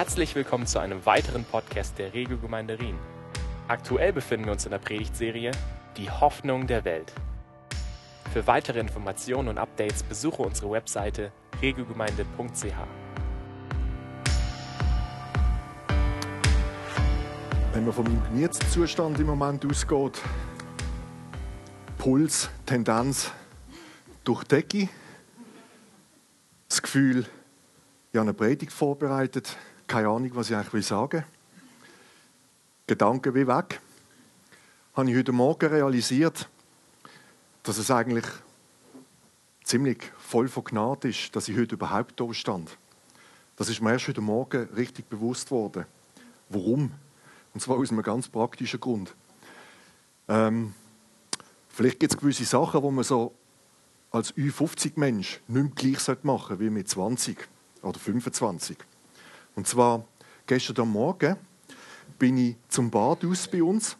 Herzlich willkommen zu einem weiteren Podcast der Regelgemeinde Rien. Aktuell befinden wir uns in der Predigtserie Die Hoffnung der Welt. Für weitere Informationen und Updates besuche unsere Webseite regelgemeinde.ch. Wenn man vom Gemütszustand im Moment ausgeht, Puls, Tendenz durch Decke, das Gefühl, ich habe eine Predigt vorbereitet, keine Ahnung, was ich eigentlich sagen will. Gedanken wie weg. Habe ich heute Morgen realisiert, dass es eigentlich ziemlich voll von Gnade ist, dass ich heute überhaupt da stand. Das ist mir erst heute Morgen richtig bewusst worden. Warum? Und zwar aus einem ganz praktischen Grund. Ähm, vielleicht gibt es gewisse Sachen, die man so als Ü50-Mensch nicht mehr gleich machen sollte wie mit 20 oder 25. Und zwar gestern Morgen bin ich zum Bad aus bei uns.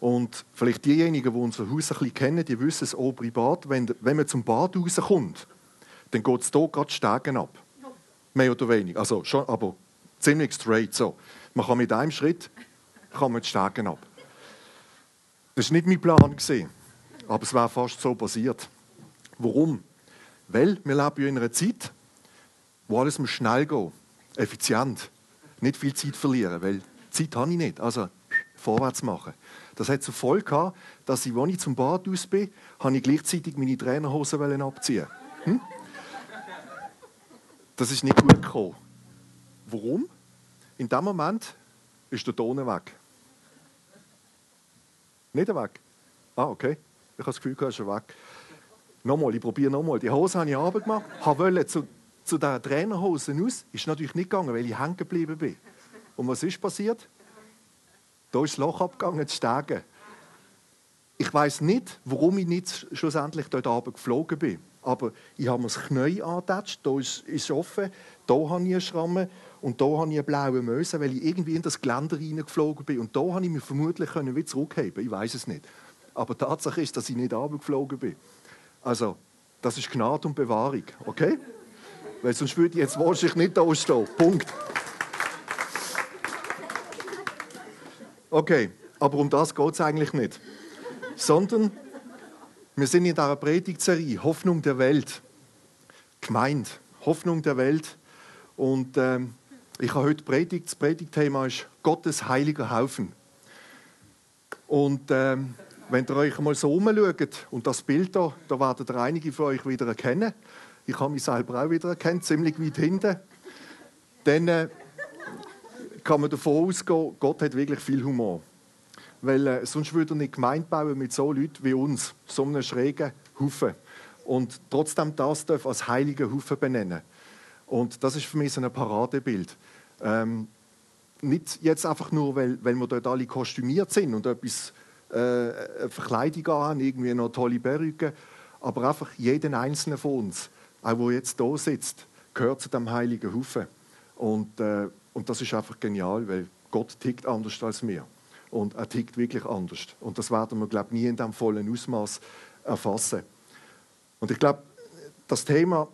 Und vielleicht diejenigen, die unser Haus ein bisschen kennen, die wissen es auch privat, wenn, wenn man zum Bad rauskommt, dann geht es hier gerade Stegen ab. Mehr oder weniger. Also schon, aber ziemlich straight so. Man kann mit einem Schritt kann man die Stegen ab. Das war nicht mein Plan, aber es wäre fast so passiert. Warum? Weil wir leben in einer Zeit, wo alles schnell gehen, effizient, nicht viel Zeit verlieren, weil Zeit habe ich nicht. Also vorwärts machen. Das hat zur Folge gehabt, dass ich, als ich zum Bad aus bin, habe ich gleichzeitig meine Trainerhosen abziehen. Hm? Das ist nicht gut gekommen. Warum? In dem Moment ist der Ton weg. Nicht weg? Ah, okay. Ich habe das Gefühl, er ist weg. Nochmal, ich probiere nochmal. Die Hose habe ich runtergemacht, wollte zu, zu den Trainerhosen aus. Ist natürlich nicht gegangen, weil ich hängen geblieben bin. Und was ist passiert? Da ist das Loch abgegangen, die Stege. Ich weiß nicht, warum ich nicht schlussendlich dort oben geflogen bin. Aber ich habe mir das Knie angetatscht, da ist es offen, da habe ich eine Schramme und da habe ich eine blaue Möse, weil ich irgendwie in das Geländer reingeflogen bin. Und da habe ich mich vermutlich wieder zurückheben Ich weiß es nicht. Aber Tatsache ist, dass ich nicht runtergeflogen bin. Also, das ist Gnade und Bewahrung, okay? Weil sonst würde ich jetzt wahrscheinlich nicht da stehen. Punkt. Okay, aber um das geht es eigentlich nicht. Sondern wir sind in dieser Predigtserie Hoffnung der Welt. Gemeint. Hoffnung der Welt. Und ähm, ich habe heute Predigt. Das Predigtthema ist Gottes heiliger Haufen. Und ähm, wenn ihr euch mal so umschaut und das Bild da, da werdet ihr einige von euch wieder erkennen. Ich habe mich selber auch wieder erkannt, ziemlich weit hinten. Dann äh, kann man davon ausgehen, Gott hat wirklich viel Humor. Weil äh, sonst würde er nicht Gemeinde bauen mit so Leuten wie uns, so einem schrägen Haufen. Und trotzdem das darf als heiliger Haufen benennen. Und das ist für mich so ein Paradebild. Ähm, nicht jetzt einfach nur, weil, weil wir dort alle kostümiert sind und etwas äh, Verkleidung an, irgendwie noch tolle Perücke. Aber einfach jeden einzelnen von uns, auch der jetzt hier sitzt, gehört zu dem heiligen Haufen. Und, äh, und das ist einfach genial, weil Gott tickt anders als wir. Und er tickt wirklich anders. Und das werden wir, glaube ich, nie in dem vollen Ausmaß erfassen. Und ich glaube, das Thema,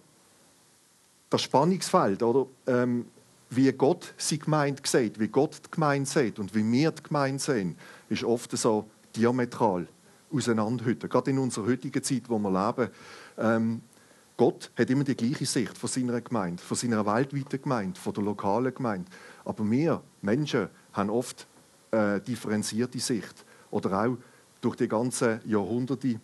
das Spannungsfeld, oder, ähm, wie Gott sie gemeint sieht, wie Gott die Gemeinde sieht und wie wir die Gemeinde sehen, ist oft so diametral auseinander heute. Gerade in unserer heutigen Zeit, wo wir leben. Ähm, Gott hat immer die gleiche Sicht von seiner Gemeinde, von seiner weltweiten Gemeinde, von der lokalen Gemeinde. Aber wir Menschen haben oft äh, differenzierte Sicht oder auch durch die ganzen Jahrhunderte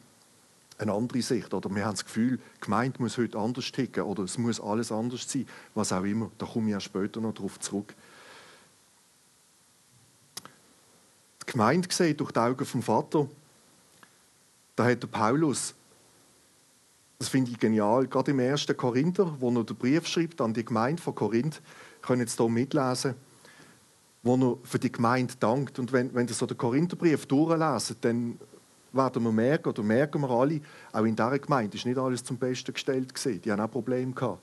eine andere Sicht. Oder wir haben das Gefühl, die Gemeinde muss heute anders ticken oder es muss alles anders sein, was auch immer. Da komme ich ja später noch darauf zurück. Die Gemeinde gesehen durch die Augen vom Vater, da hat der Paulus, das finde ich genial, gerade im 1. Korinther, wo er den Brief schreibt an die Gemeinde von Korinth, können jetzt hier mitlesen, wo er für die Gemeinde dankt. Und wenn, wenn ihr so den Korintherbrief durchlesen, dann werden wir merken, oder merken wir alle, auch in dieser Gemeinde ist nicht alles zum Besten gestellt gewesen. Die haben auch Probleme gehabt.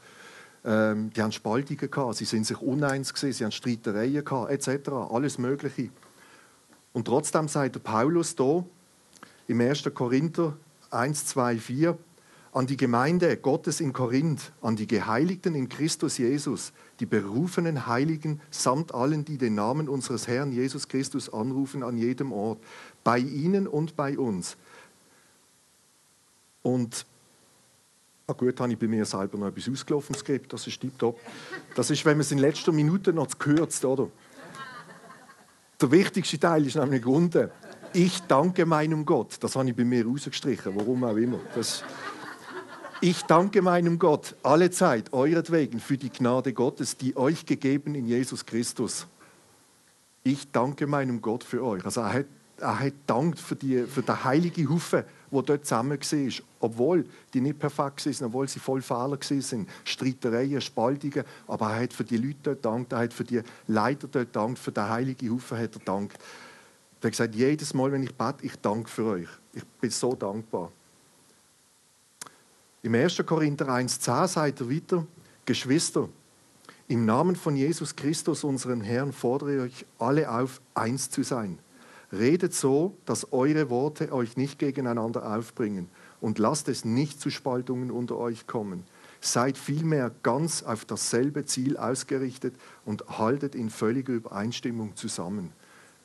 Ähm, die haben Spaltungen gehabt, sie sind sich uneins gewesen, sie haben Streitereien gehabt, etc. Alles Mögliche. Und trotzdem sagt der Paulus hier im 1. Korinther 1, 2, 4, an die Gemeinde Gottes in Korinth, an die Geheiligten in Christus Jesus, die berufenen Heiligen samt allen, die den Namen unseres Herrn Jesus Christus anrufen an jedem Ort, bei ihnen und bei uns. Und Ah gut, habe ich bei mir selber noch etwas ausgelaufen, Skript, das ist tiptop. Das ist, wenn man es in letzter Minute noch kürzt, oder? Der wichtigste Teil ist nämlich unten. Ich danke meinem Gott. Das habe ich bei mir rausgestrichen, warum auch immer. Das ich danke meinem Gott alle Zeit euretwegen für die Gnade Gottes, die euch gegeben in Jesus Christus. Ich danke meinem Gott für euch. Also er hat, er hat dankt für, die, für den heiligen Haufen, wo dort zusammen war. Obwohl die nicht perfekt waren, obwohl sie voll Fehler waren. Streitereien, Spaltungen. Aber er hat für die Leute dort dankt, er hat für die Leiter dort dankt, für den heiligen Haufen hat er dankt. Er hat gesagt, jedes Mal, wenn ich bete, ich danke für euch. Ich bin so dankbar. Im 1. Korinther 1,10 sagt er weiter, Geschwister, im Namen von Jesus Christus, unseren Herrn, fordere ich euch alle auf, eins zu sein. Redet so, dass eure Worte euch nicht gegeneinander aufbringen und lasst es nicht zu Spaltungen unter euch kommen. Seid vielmehr ganz auf dasselbe Ziel ausgerichtet und haltet in völliger Übereinstimmung zusammen.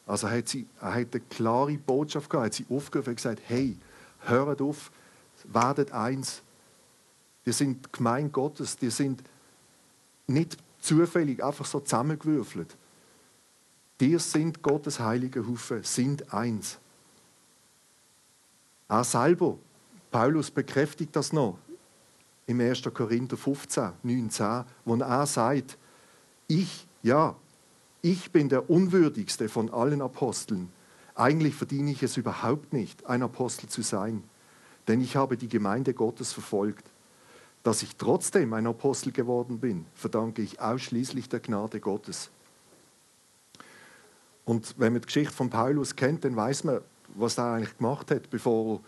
Also hat, sie, er hat eine klare Botschaft gehabt, hat sie aufgerufen und gesagt, hey, hört auf, werdet eins, die sind Gemein Gottes, die sind nicht zufällig einfach so zusammengewürfelt. Die sind Gottes heilige Hufe, sind eins. Er selber, Paulus bekräftigt das noch im 1. Korinther 15, 19, wo er sagt, ich, ja, ich bin der unwürdigste von allen Aposteln. Eigentlich verdiene ich es überhaupt nicht, ein Apostel zu sein, denn ich habe die Gemeinde Gottes verfolgt. Dass ich trotzdem ein Apostel geworden bin, verdanke ich ausschließlich der Gnade Gottes. Und wenn man die Geschichte von Paulus kennt, dann weiß man, was er eigentlich gemacht hat, bevor,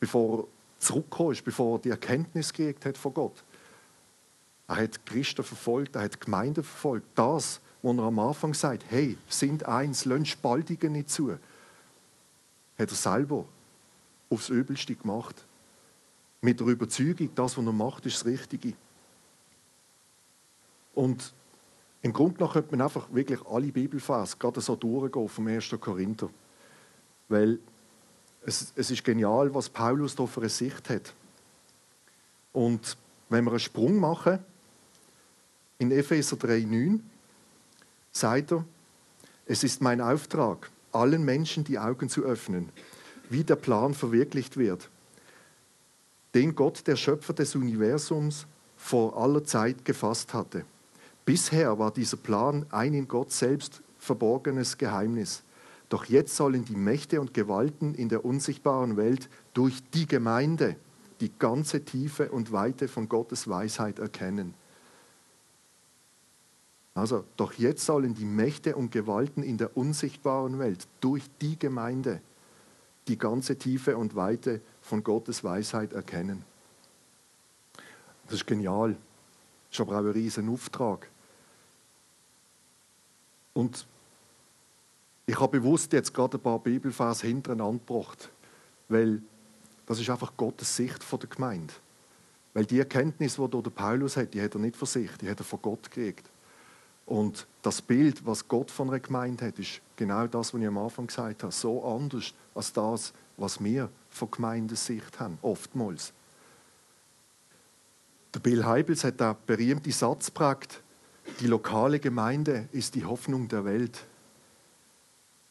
bevor er zurückgekommen ist, bevor er die Erkenntnis gekriegt hat von Gott. Er hat Christen verfolgt, er hat Gemeinden verfolgt. Das, wo er am Anfang sagt, hey, sind eins, lönt Spaltungen nicht zu, hat er selber aufs Übelste gemacht mit der Überzeugung, das, was er macht, ist das Richtige. Und im Grunde genommen könnte man einfach wirklich alle Bibelverse gerade so durchgehen vom 1. Korinther. Weil es, es ist genial, was Paulus da für eine Sicht hat. Und wenn wir einen Sprung machen, in Epheser 3,9 sagt er, es ist mein Auftrag, allen Menschen die Augen zu öffnen, wie der Plan verwirklicht wird den Gott, der Schöpfer des Universums, vor aller Zeit gefasst hatte. Bisher war dieser Plan ein in Gott selbst verborgenes Geheimnis. Doch jetzt sollen die Mächte und Gewalten in der unsichtbaren Welt durch die Gemeinde die ganze Tiefe und Weite von Gottes Weisheit erkennen. Also, doch jetzt sollen die Mächte und Gewalten in der unsichtbaren Welt durch die Gemeinde die ganze Tiefe und Weite von Gottes Weisheit erkennen. Das ist genial. Das ist aber auch ein riesen Auftrag. Und ich habe bewusst jetzt gerade ein paar Bibelfers hintereinander gebracht, weil das ist einfach Gottes Sicht von der Gemeinde. Weil die Erkenntnis, die der Paulus hat, die hat er nicht von sich, die hat er von Gott gekriegt. Und das Bild, was Gott von einer Gemeinde hat, ist genau das, was ich am Anfang gesagt habe. So anders als das, was wir von Gemeindesicht haben, oftmals. Der Bill Heibels hat den berühmten Satz geprägt, die lokale Gemeinde ist die Hoffnung der Welt.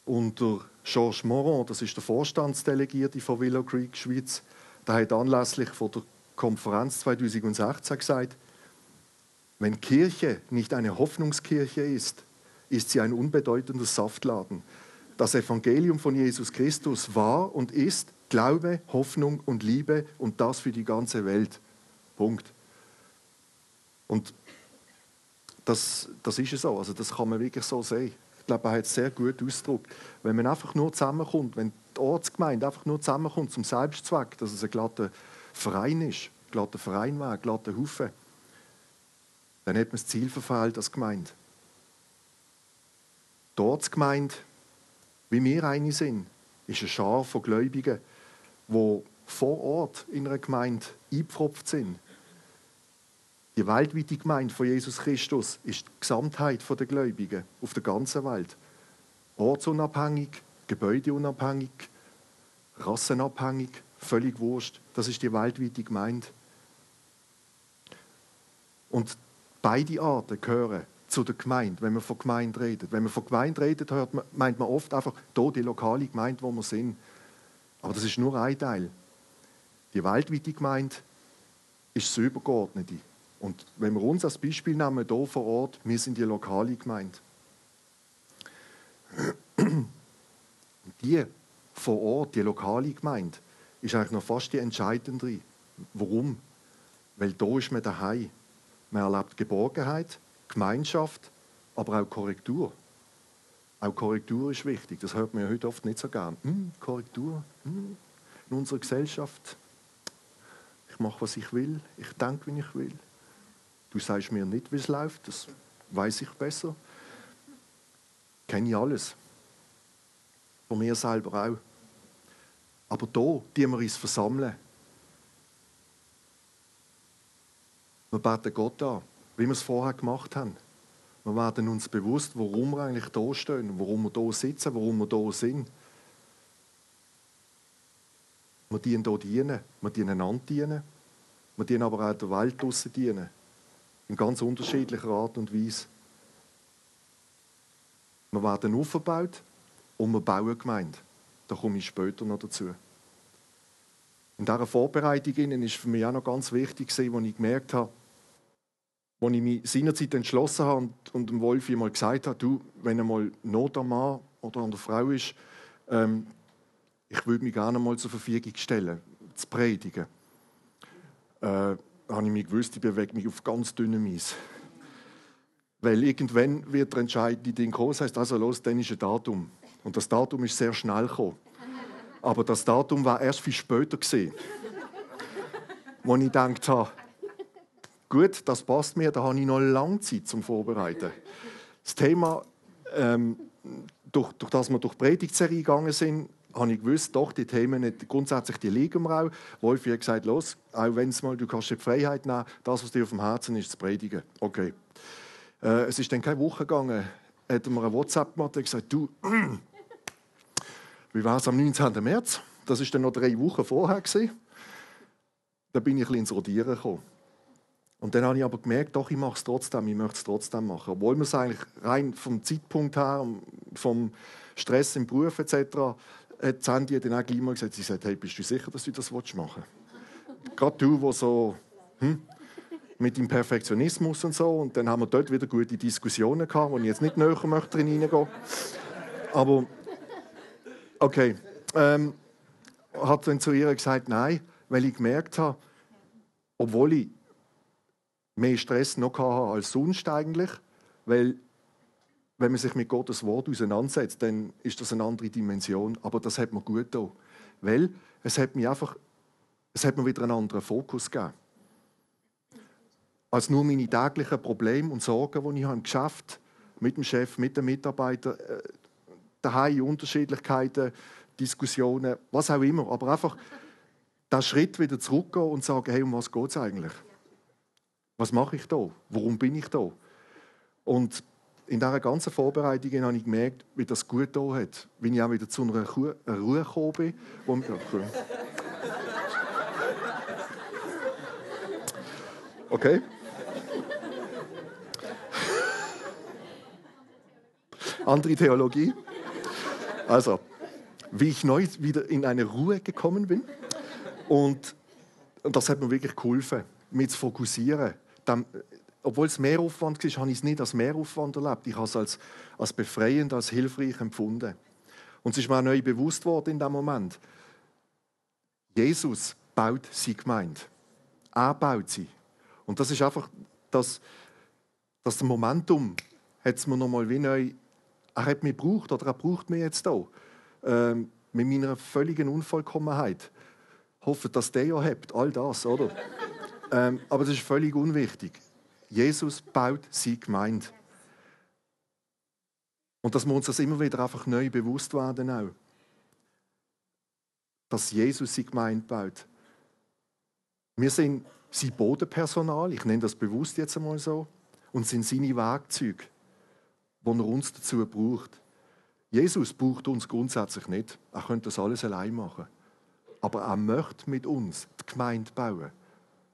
Und der Georges Moron, das ist der Vorstandsdelegierte von Willow Creek Schweiz, der hat anlässlich von der Konferenz 2016 gesagt, wenn Kirche nicht eine Hoffnungskirche ist, ist sie ein unbedeutender Saftladen. Das Evangelium von Jesus Christus war und ist Glaube, Hoffnung und Liebe und das für die ganze Welt. Punkt. Und das, das ist so, also das kann man wirklich so sehen. Ich glaube, er hat es sehr gut ausgedrückt. Wenn man einfach nur zusammenkommt, wenn die Ortsgemeinde einfach nur zusammenkommt zum Selbstzweck, dass es ein glatter Verein ist, ein glatter Verein war, ein glatter Haufen, dann hat man das Ziel verfehlt als Gemeinde. Die Ortsgemeinde, wie wir eine sind, ist eine Schar von Gläubigen, wo vor Ort in einer Gemeinde eingepfropft sind. Die weltweite Gemeinde von Jesus Christus ist die Gesamtheit der Gläubigen auf der ganzen Welt. Ortsunabhängig, gebäudeunabhängig, rassenabhängig, völlig wurscht. Das ist die weltweite Gemeinde. Und beide Arten gehören zu der Gemeinde, wenn man von Gemeinde redet. Wenn man von Gemeinde redet, hört man, meint man oft einfach hier die lokale Gemeinde, wo wir sind. Aber das ist nur ein Teil. Die weltweite Gemeinde ist das Übergeordnete. Und wenn wir uns als Beispiel nehmen, hier vor Ort, wir sind die lokale Gemeinde. Und die vor Ort, die lokale Gemeinde, ist eigentlich noch fast die entscheidende. Warum? Weil da ist man daheim. Man erlebt Geborgenheit, Gemeinschaft, aber auch Korrektur. Auch Korrektur ist wichtig. Das hört man ja heute oft nicht so gern. Hm, Korrektur hm, in unserer Gesellschaft. Ich mache, was ich will. Ich denke, wie ich will. Du sagst mir nicht, wie es läuft. Das weiß ich besser. Kenne ich alles. Von mir selber auch. Aber da, die wir uns versammeln. Wir beten Gott an, wie wir es vorher gemacht haben. Wir werden uns bewusst, warum wir eigentlich da stehen, warum wir da sitzen, warum wir da sind. Wir dienen hier dienen, wir dienen einander dienen, wir dienen aber auch der Welt draussen dienen. In ganz unterschiedlicher Art und Weise. Wir werden aufgebaut und wir bauen Gemeinde. Da komme ich später noch dazu. In dieser Vorbereitung ist für mich auch noch ganz wichtig, als ich gemerkt habe, als ich mich seinerzeit entschlossen habe und, und dem Wolfi mal gesagt habe, du, wenn einmal Not am Mann oder an der Frau ist, ähm, ich würde mich gerne mal zur Verfügung stellen, zu predigen. Äh, habe ich mich gewusst, ich bewege mich auf ganz dünnem Eis. Weil irgendwann wird der entscheidende Ding kommen, das heißt also los, dann ist ein Datum. Und das Datum ist sehr schnell gekommen. Aber das Datum war erst viel später gesehen, wo ich gedacht habe, gut, das passt mir, da habe ich noch lange Zeit zum Vorbereiten. Das Thema, ähm, durch, durch das wir durch die Predigtserie gegangen sind, habe ich gewusst, doch, die Themen, nicht, grundsätzlich die liegen mir auch. Wolfi hat gesagt, los, auch wenn es mal, du kannst die Freiheit nehmen, das, was dir auf dem Herzen ist, zu predigen. Okay. Äh, es ist dann keine Woche gegangen, hat mir eine WhatsApp gemacht und gesagt, du, wie war es am 19. März? Das ist dann noch drei Wochen vorher. Gewesen. Da bin ich ein bisschen ins Rodieren gekommen. Und dann habe ich aber gemerkt, doch, ich mache es trotzdem, ich möchte es trotzdem machen. Obwohl man es eigentlich rein vom Zeitpunkt her, vom Stress im Beruf etc., hat Sandy dann auch gleich mal gesagt, sie sagt, hey, bist du sicher, dass du das machen willst? Gerade du, der so hm, mit dem Perfektionismus und so. Und dann haben wir dort wieder gute Diskussionen gehabt, wo ich jetzt nicht näher möchte hineingehen. Aber Okay. Ähm, hat dann zu ihr gesagt, nein, weil ich gemerkt habe, obwohl ich mehr Stress noch hatte als sonst eigentlich, weil wenn man sich mit Gottes Wort auseinandersetzt, dann ist das eine andere Dimension. Aber das hat mir gut getan, weil es hat mir einfach, es hat mir wieder einen anderen Fokus gegeben. Als nur meine täglichen Probleme und Sorgen, die ich habe im Geschäft, mit dem Chef, mit den Mitarbeitern, äh, daheim Unterschiedlichkeiten, Diskussionen, was auch immer. Aber einfach den Schritt wieder zurückgehen und sagen, hey, um was geht es eigentlich? Was mache ich da? Warum bin ich da? Und in dieser ganzen Vorbereitung habe ich gemerkt, wie das gut da hat. Wie ich auch wieder zu einer Ruhe gekommen bin. Wo. Okay. Andere Theologie. Also, wie ich neu wieder in eine Ruhe gekommen bin. Und das hat mir wirklich geholfen, mich zu fokussieren. Dann, obwohl es Mehraufwand war, habe ich es nicht als Mehraufwand erlebt. Ich habe es als, als befreiend, als hilfreich empfunden. Und es ist mir auch neu bewusst worden in dem Moment. Jesus baut sie Gemeinde. Er baut sie. Und das ist einfach das, das Momentum, hat es mir nochmal wie neu er hat mich gebraucht oder er braucht mich jetzt auch. Ähm, mit meiner völligen Unvollkommenheit. Hoffe, dass der ja habt, all das, oder? Ähm, aber das ist völlig unwichtig. Jesus baut sie Gemeinde. Und dass wir uns das immer wieder einfach neu bewusst werden auch. dass Jesus sie Gemeinde baut. Wir sind sein Bodenpersonal, ich nenne das bewusst jetzt einmal so, und sind seine Werkzeuge, die er uns dazu braucht. Jesus braucht uns grundsätzlich nicht. Er könnte das alles allein machen. Aber er möchte mit uns die Gemeinde bauen.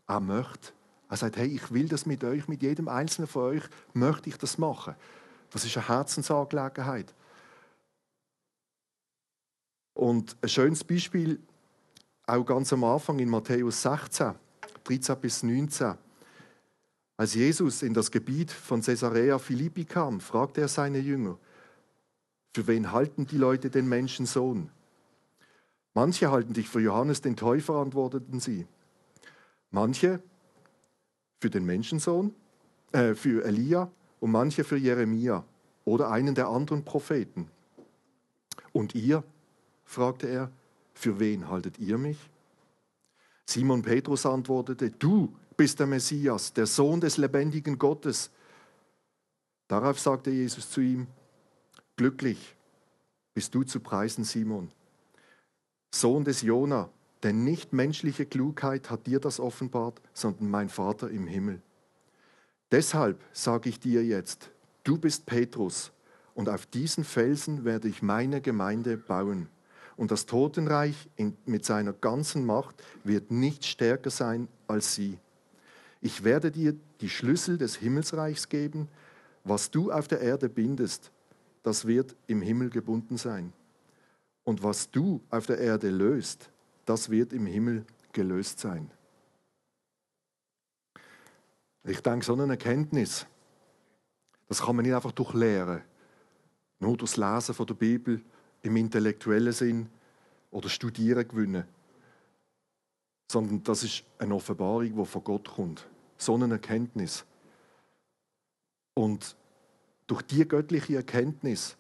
Er möchte. Er sagt, hey, ich will das mit euch, mit jedem Einzelnen von euch, möchte ich das machen. Das ist eine Herzensangelegenheit. Und ein schönes Beispiel, auch ganz am Anfang in Matthäus 16, 13 bis 19. Als Jesus in das Gebiet von Caesarea Philippi kam, fragte er seine Jünger, für wen halten die Leute den Menschensohn? Manche halten dich für Johannes den Täufer, antworteten sie. Manche für den Menschensohn, äh, für Elia und manche für Jeremia oder einen der anderen Propheten. Und ihr, fragte er, für wen haltet ihr mich? Simon Petrus antwortete, du bist der Messias, der Sohn des lebendigen Gottes. Darauf sagte Jesus zu ihm, glücklich bist du zu preisen, Simon, Sohn des Jona, denn nicht menschliche Klugheit hat dir das offenbart, sondern mein Vater im Himmel. Deshalb sage ich dir jetzt, du bist Petrus, und auf diesen Felsen werde ich meine Gemeinde bauen. Und das Totenreich in, mit seiner ganzen Macht wird nicht stärker sein als sie. Ich werde dir die Schlüssel des Himmelsreichs geben. Was du auf der Erde bindest, das wird im Himmel gebunden sein. Und was du auf der Erde löst, das wird im Himmel gelöst sein. Ich denke, so eine Erkenntnis, das kann man nicht einfach durchlehren, nur durchs Lesen von der Bibel im intellektuellen Sinn oder Studieren gewinnen, sondern das ist eine Offenbarung, die von Gott kommt. So eine Erkenntnis. Und durch die göttliche Erkenntnis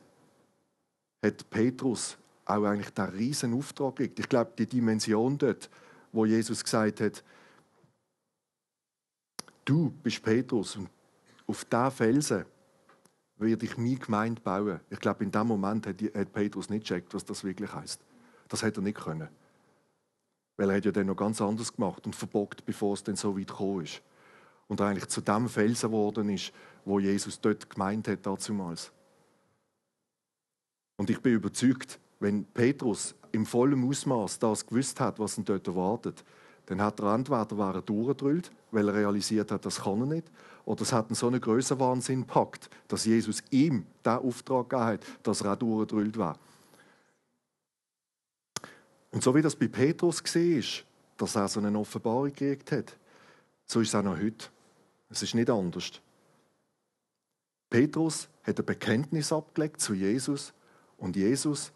hat Petrus auch eigentlich den riesen Auftrag gekriegt. Ich glaube, die Dimension dort, wo Jesus gesagt hat, du bist Petrus und auf diesen Felsen werde ich meine Gemeinde bauen. Ich glaube, in dem Moment hat, Petrus nicht gecheckt, was das wirklich heißt. Das hätte er nicht können. Weil er hat ja dann noch ganz anders gemacht und verbockt, bevor es dann so weit gekommen ist. Und eigentlich zu dem Felsen geworden ist, wo Jesus dort gemeint hat damals. Und ich bin überzeugt, wenn Petrus im vollen Ausmaß das gewusst hat, was ihn dort erwartet, dann hat er entweder war durchgedrüllt, weil er realisiert hat, das kann er nicht, oder es hat ihn so einen größeren Wahnsinn gepackt, dass Jesus ihm den Auftrag gegeben hat, dass er auch durchgedrüllt war. Und so wie das bei Petrus war, dass er so eine Offenbarung gekriegt hat, so ist es auch noch heute. Es ist nicht anders. Petrus hat ein Bekenntnis abgelegt zu Jesus und Jesus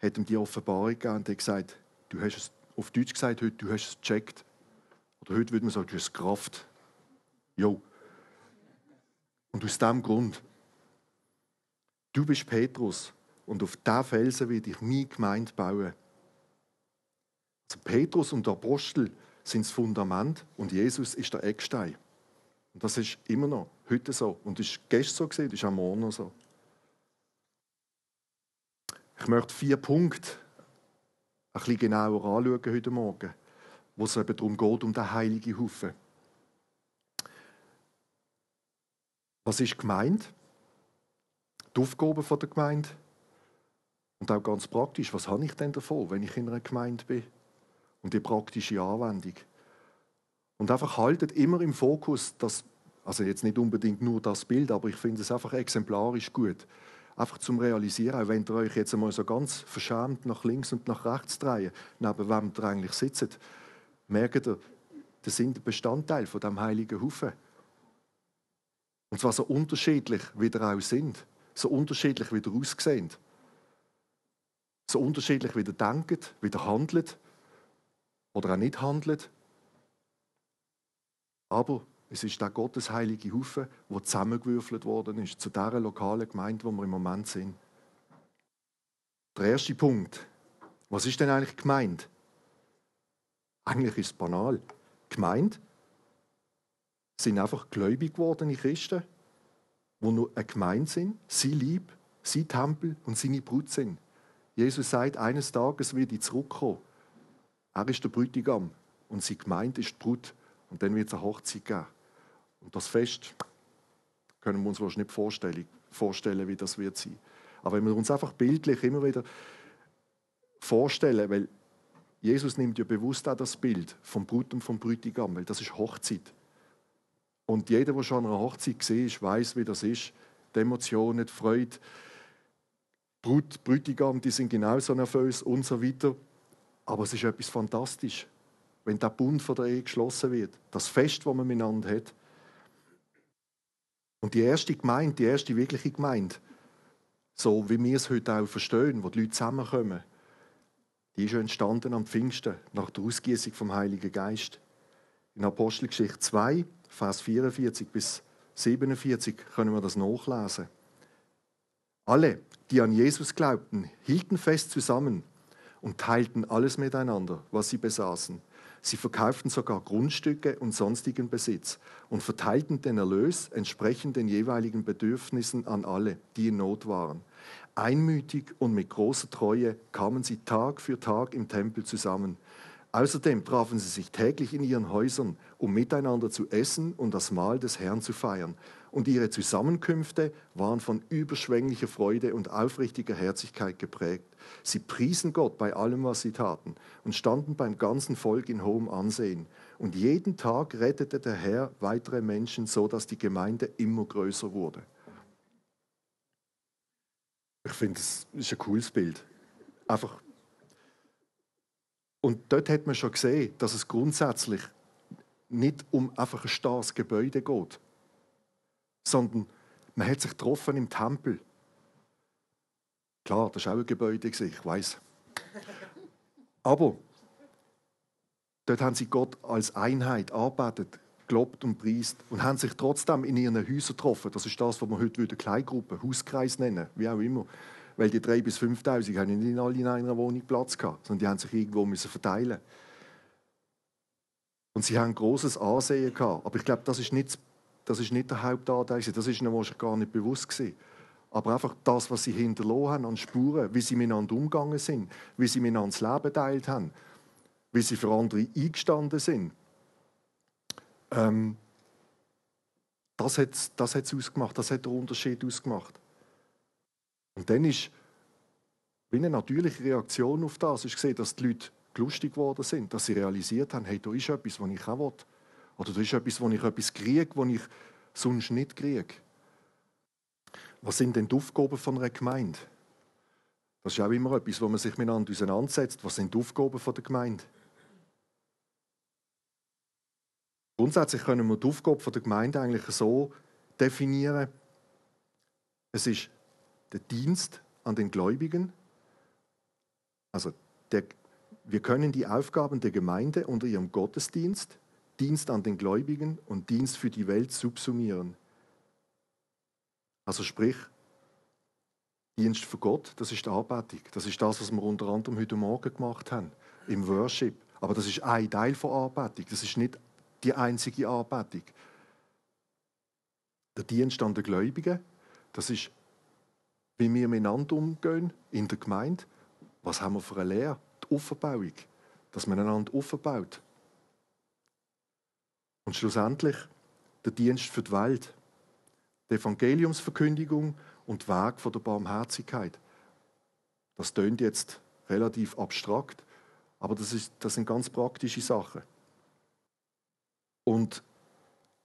hat ihm die Offenbarung gegeben und hat gesagt, du hast es, auf Deutsch gesagt, heute, du hast es gecheckt. Oder heute würde man sagen, du hast Kraft. Jo. Und aus diesem Grund, du bist Petrus und auf diesen Felsen werde ich meine Gemeinde bauen. Also Petrus und der Apostel sind das Fundament und Jesus ist der Eckstein. Und das ist immer noch heute so. Und das ist gestern so das ist am Morgen so. Ich möchte vier Punkte ein bisschen genauer anschauen heute Morgen, wo es eben darum geht, um den heiligen Haufen. Was ist gemeint? Die Aufgaben der Gemeinde. Und auch ganz praktisch, was habe ich denn davon, wenn ich in einer Gemeinde bin? Und die praktische Anwendung. Und einfach haltet immer im Fokus, dass, also jetzt nicht unbedingt nur das Bild, aber ich finde es einfach exemplarisch gut. Einfach zum Realisieren, auch wenn ihr euch jetzt einmal so ganz verschämt nach links und nach rechts dreht, neben wem ihr eigentlich sitzt, merkt ihr, das sind Bestandteil von dem heiligen Haufen. Und zwar so unterschiedlich, wie ihr auch sind. So unterschiedlich, wie ihr aussehen. So unterschiedlich, wie ihr denkt, wie ihr handelt oder auch nicht handelt. Aber es ist der Gottes heilige Haufen, der zusammengewürfelt worden ist zu dieser lokalen Gemeinde, wo wir im Moment sind. Der erste Punkt. Was ist denn eigentlich gemeint? Eigentlich ist es banal. Gemeint sind einfach gläubig gewordene Christen, die nur eine Gemeinde sind, sie lieb, sie Tempel und seine Brut sind. Jesus sagt, eines Tages wird ich zurückkommen Er ist der Bräutigam und sie Gemeinde ist die Brut. Und dann wird es eine Hochzeit geben. Und das Fest können wir uns wahrscheinlich nicht vorstellen, vorstellen, wie das wird sein. Aber wenn wir uns einfach bildlich immer wieder vorstellen, weil Jesus nimmt ja bewusst auch das Bild vom Brut und vom Bräutigam, weil das ist Hochzeit. Und jeder, der schon an einer Hochzeit gesehen ist, weiß, wie das ist. Die Emotionen, die Freude, Brut, Bräutigam, die sind genauso nervös und so weiter. Aber es ist etwas fantastisch, wenn der Bund von der Ehe geschlossen wird. Das Fest, das man miteinander hat. Und die erste Gemeinde, die erste wirkliche Gemeinde, so wie wir es heute auch verstehen, wo die Leute zusammenkommen, die ist entstanden am Pfingsten, nach der Ausgießung vom Heiligen Geist. In Apostelgeschichte 2, Vers 44 bis 47 können wir das nachlesen. Alle, die an Jesus glaubten, hielten fest zusammen und teilten alles miteinander, was sie besaßen. Sie verkauften sogar Grundstücke und sonstigen Besitz und verteilten den Erlös entsprechend den jeweiligen Bedürfnissen an alle, die in Not waren. Einmütig und mit großer Treue kamen sie Tag für Tag im Tempel zusammen. Außerdem trafen sie sich täglich in ihren Häusern, um miteinander zu essen und das Mahl des Herrn zu feiern. Und ihre Zusammenkünfte waren von überschwänglicher Freude und aufrichtiger Herzlichkeit geprägt. Sie priesen Gott bei allem, was sie taten, und standen beim ganzen Volk in hohem Ansehen. Und jeden Tag rettete der Herr weitere Menschen, so dass die Gemeinde immer größer wurde. Ich finde, das ist ein cooles Bild. Einfach. Und dort hat man schon gesehen, dass es grundsätzlich nicht um einfach ein starres Gebäude geht, sondern man hat sich getroffen im Tempel. Klar, das war auch ein Gebäude, ich weiß. Aber dort haben sie Gott als Einheit arbeitet, gelobt und priest und haben sich trotzdem in ihren Häusern getroffen. Das ist das, was wir heute Kleingruppe, Hauskreis nennen, wie auch immer. Weil die 3.000 bis 5.000 haben nicht alle in einer Wohnung Platz gehabt, sondern die haben sich irgendwo müssen verteilen Und sie haben großes Ansehen gehabt. Aber ich glaube, das ist nicht, das ist nicht der Hauptanteil. Das ist ihnen wahrscheinlich gar nicht bewusst gewesen. Aber einfach das, was sie hinterlassen haben an Spuren, wie sie miteinander umgegangen sind, wie sie miteinander das Leben teilt haben, wie sie für andere eingestanden sind, ähm, das hat es das ausgemacht, das hat den Unterschied ausgemacht. Und dann ist wie eine natürliche Reaktion auf das, ist gesehen, dass die Leute lustig geworden sind, dass sie realisiert haben, hey, da ist etwas, was ich auch will. Oder da ist etwas, wo ich etwas kriege, was ich sonst nicht kriege. Was sind denn die Aufgaben von einer Gemeinde? Das ist auch immer etwas, wo man sich miteinander auseinandersetzt. Was sind die Aufgaben der Gemeinde? Grundsätzlich können wir die Aufgabe der Gemeinde eigentlich so definieren. Es ist der Dienst an den Gläubigen. Also der, wir können die Aufgaben der Gemeinde unter ihrem Gottesdienst, Dienst an den Gläubigen und Dienst für die Welt subsumieren. Also sprich, Dienst für Gott, das ist die Anbetung. Das ist das, was wir unter anderem heute Morgen gemacht haben, im Worship. Aber das ist ein Teil von Anbetung. Das ist nicht die einzige Anbetung. Der Dienst an den Gläubigen, das ist, wie wir miteinander umgehen in der Gemeinde. Was haben wir für eine Lehre? Die Aufbauung. Dass man einander aufbaut. Und schlussendlich der Dienst für die Welt. Die Evangeliumsverkündigung und Weg der Barmherzigkeit. Das tönt jetzt relativ abstrakt, aber das, ist, das sind ganz praktische Sachen. Und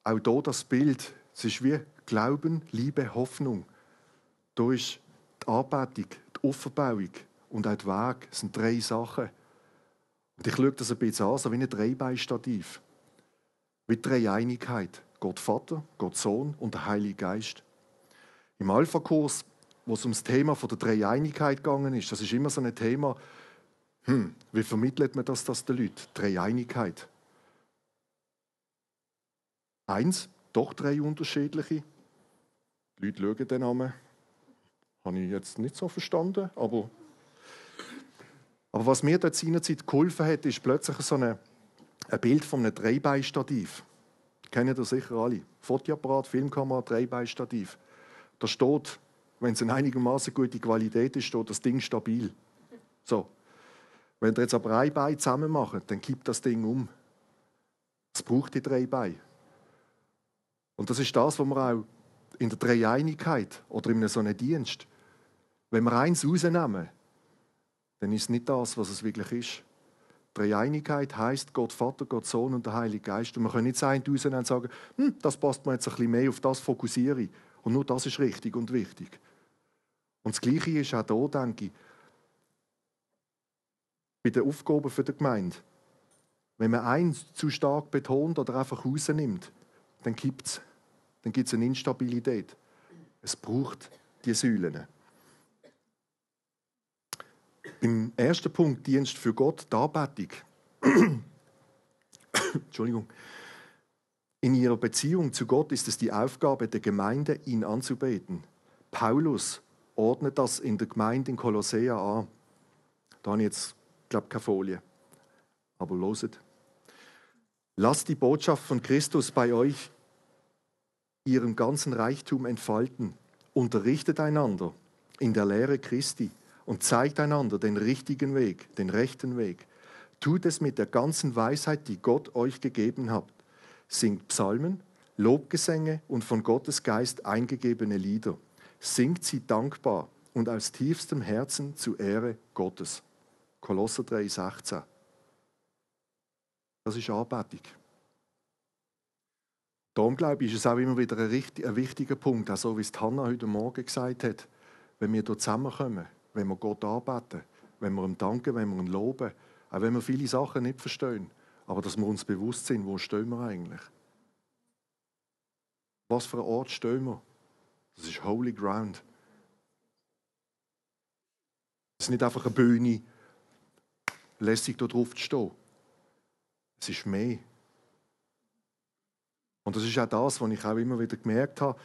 auch hier das Bild, es ist wie Glauben, Liebe, Hoffnung. Da ist die Anbetung, die Offenbauung und auch der Weg. Sind drei Sachen. Und ich schaue das ein bisschen an, so wie ein Dreibeinstativ. Wie die Einigkeit. Gott Vater, Gott Sohn und der Heilige Geist. Im Alpha-Kurs, wo es um das Thema von der Dreieinigkeit gegangen ist, das ist immer so ein Thema, hm, wie vermittelt man das, das den Leuten? Dreieinigkeit. Eins, doch drei unterschiedliche. Die Leute schauen den Namen. Habe ich jetzt nicht so verstanden, aber, aber was mir dort seinerzeit geholfen hat, ist plötzlich so eine, ein Bild von einem Dreibeinstativ. Kennen das sicher alle. Fotoapparat, Filmkamera, Dreibeinstativ. Da steht, wenn es in einigermaßen gute Qualität ist, steht das Ding stabil. So. Wenn ihr jetzt aber ein Bein zusammen macht, dann kippt das Ding um. Es braucht die drei Beine. Und das ist das, was wir auch in der Dreieinigkeit oder in so einem Dienst, wenn wir eins rausnehmen, dann ist es nicht das, was es wirklich ist. Dreieinigkeit heißt Gott Vater, Gott Sohn und der Heilige Geist. Und wir können nicht sein rausnehmen und sagen, hm, das passt mir jetzt ein bisschen mehr, auf das fokussiere ich. Und nur das ist richtig und wichtig. Und das Gleiche ist auch hier, denke ich, bei den Aufgaben für die Gemeinde. Wenn man eins zu stark betont oder einfach rausnimmt, dann gibt es dann gibt's eine Instabilität. Es braucht die Säulen. Im ersten Punkt Dienst für Gott, die Anbetung. Entschuldigung. In ihrer Beziehung zu Gott ist es die Aufgabe der Gemeinde, ihn anzubeten. Paulus ordnet das in der Gemeinde in Kolossea an. Da habe ich jetzt, glaube keine Folie. Aber loset. Lasst die Botschaft von Christus bei euch ihren ganzen Reichtum entfalten. Unterrichtet einander in der Lehre Christi und zeigt einander den richtigen Weg, den rechten Weg. Tut es mit der ganzen Weisheit, die Gott euch gegeben hat. Singt Psalmen, Lobgesänge und von Gottes Geist eingegebene Lieder. Singt sie dankbar und aus tiefstem Herzen zur Ehre Gottes. Kolosser 3, 16. Das ist Anbetung. Darum glaube ich, ist es auch immer wieder ein, richtig, ein wichtiger Punkt, auch so wie es Hannah heute Morgen gesagt hat, wenn wir hier zusammenkommen, wenn wir Gott anbeten, wenn wir ihm danken, wenn wir ihn loben, auch wenn wir viele Sachen nicht verstehen, aber dass wir uns bewusst sind, wo stehen wir eigentlich? Was für ein Ort stehen wir? Das ist Holy Ground. Es ist nicht einfach eine Bühne, lässig da drauf zu stehen. Es ist mehr. Und das ist auch das, was ich auch immer wieder gemerkt habe,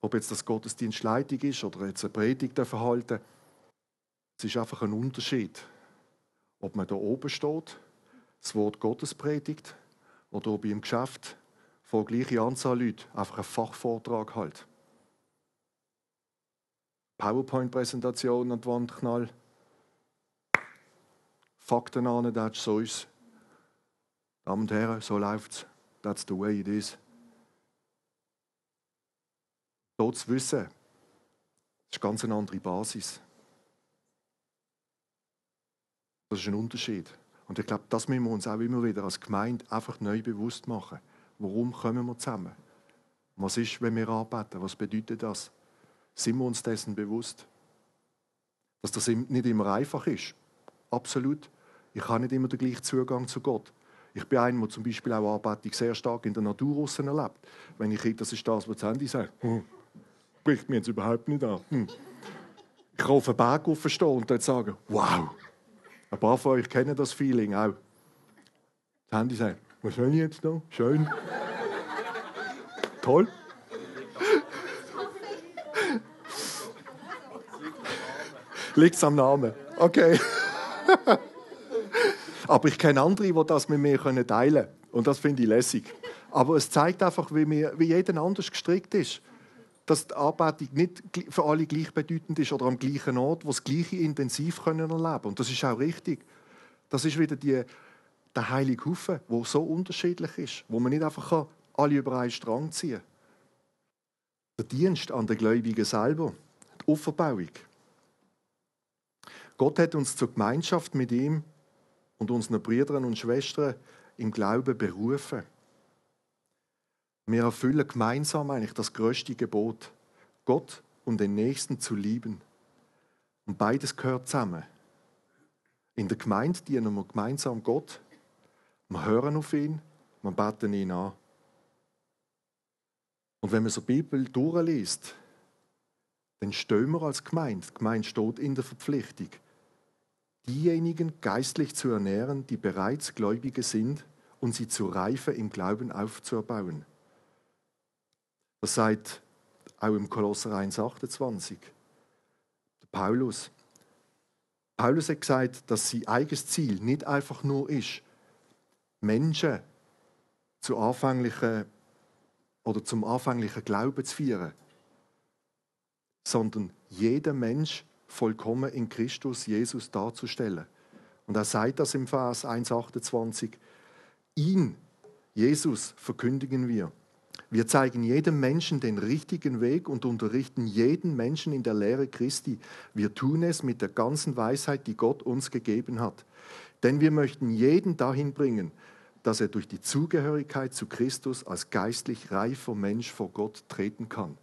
ob jetzt das Gottesdienstleitung ist oder jetzt eine Predigt verhalten. Es ist einfach ein Unterschied, ob man da oben steht, das Wort Gottes predigt oder ob im Geschäft vor gleicher Anzahl Leute einfach einen Fachvortrag halt. PowerPoint-Präsentation an die Wand knall. Fakten an, das ist so ist Damen und Herren, so läuft es. That's the way it is. Dort zu wissen, ist ganz eine andere Basis. Das ist ein Unterschied. Und ich glaube, das müssen wir uns auch immer wieder als Gemeinde einfach neu bewusst machen. Warum kommen wir zusammen? Was ist, wenn wir arbeiten? Was bedeutet das? Sind wir uns dessen bewusst? Dass das nicht immer einfach ist. Absolut. Ich habe nicht immer den gleichen Zugang zu Gott. Ich bin einer, der zum Beispiel auch Anbetung sehr stark in der Natur erlebt. Wenn ich das ist das, was das Handy sagt, hm, spricht mir jetzt überhaupt nicht an. Hm. Ich kann auf einen Berg stehen und dort sagen, wow. Ein paar von euch kennen das Feeling auch. Das Handy sagt, was soll ich jetzt noch? Schön. Toll. Liegt am Namen. Okay. Aber ich kenne andere, die das mit mir teilen können. Und das finde ich lässig. Aber es zeigt einfach, wie, wir, wie jeder anders gestrickt ist. Dass die Anbetung nicht für alle gleichbedeutend ist oder am gleichen Ort, wo das Gleiche intensiv können erleben Und das ist auch richtig. Das ist wieder die, der heilige Haufen, der so unterschiedlich ist, wo man nicht einfach alle über einen Strang ziehen kann. Der Dienst an den Gläubigen selber, die Offerbauung. Gott hat uns zur Gemeinschaft mit ihm und unseren Brüdern und Schwestern im Glauben berufen. Wir erfüllen gemeinsam eigentlich das größte Gebot, Gott und den Nächsten zu lieben. Und beides gehört zusammen. In der Gemeinde dienen wir gemeinsam Gott, wir hören auf ihn, wir beten ihn an. Und wenn man so die Bibel durchliest, dann stehen wir als Gemeinde. Die Gemeinde steht in der Verpflichtung, diejenigen geistlich zu ernähren, die bereits Gläubige sind und sie zur Reife im Glauben aufzubauen. Das sagt auch im Kolosser 1,28. Paulus. Paulus hat gesagt, dass sein eigenes Ziel nicht einfach nur ist, Menschen zu anfänglichen oder zum anfänglichen Glauben zu führen, sondern jeder Mensch vollkommen in Christus Jesus darzustellen. Und er sagt das im Vers 1,28. Ihn, Jesus, verkündigen wir. Wir zeigen jedem Menschen den richtigen Weg und unterrichten jeden Menschen in der Lehre Christi. Wir tun es mit der ganzen Weisheit, die Gott uns gegeben hat. Denn wir möchten jeden dahin bringen, dass er durch die Zugehörigkeit zu Christus als geistlich reifer Mensch vor Gott treten kann.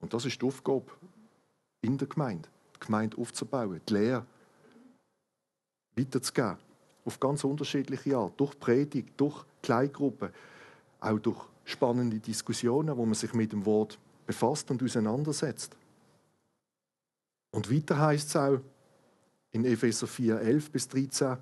Und das ist die Aufgabe in der Gemeinde, die Gemeinde aufzubauen, die Lehre weiterzugeben, auf ganz unterschiedliche Art, durch Predigt, durch Kleingruppen, auch durch spannende Diskussionen, wo man sich mit dem Wort befasst und auseinandersetzt. Und weiter heißt es auch in Epheser 4, 11 bis 13,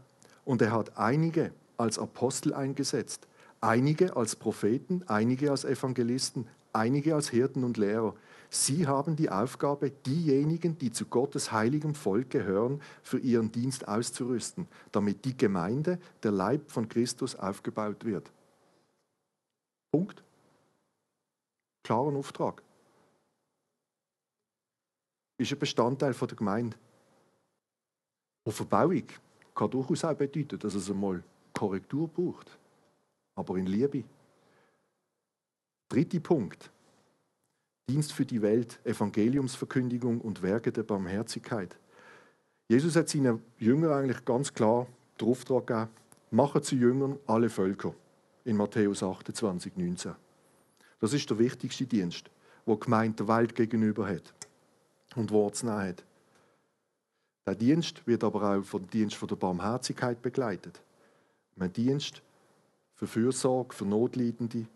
und er hat einige als Apostel eingesetzt, einige als Propheten, einige als Evangelisten, einige als Hirten und Lehrer. Sie haben die Aufgabe, diejenigen, die zu Gottes heiligem Volk gehören, für ihren Dienst auszurüsten, damit die Gemeinde, der Leib von Christus, aufgebaut wird. Punkt. Klaren Auftrag. Ist ein Bestandteil der Gemeinde. Und Verbauung kann durchaus auch bedeuten, dass es einmal Korrektur braucht, aber in Liebe. Dritter Punkt. Dienst für die Welt, Evangeliumsverkündigung und Werke der Barmherzigkeit. Jesus hat seinen Jüngern eigentlich ganz klar den Auftrag gegeben, machen zu Jüngern alle Völker in Matthäus 28, 19. Das ist der wichtigste Dienst, wo die Gemeinde der Welt gegenüber hat und Wortsnah hat. Der Dienst wird aber auch vom Dienst der Barmherzigkeit begleitet. Ein Dienst für Fürsorge, für Notleidende,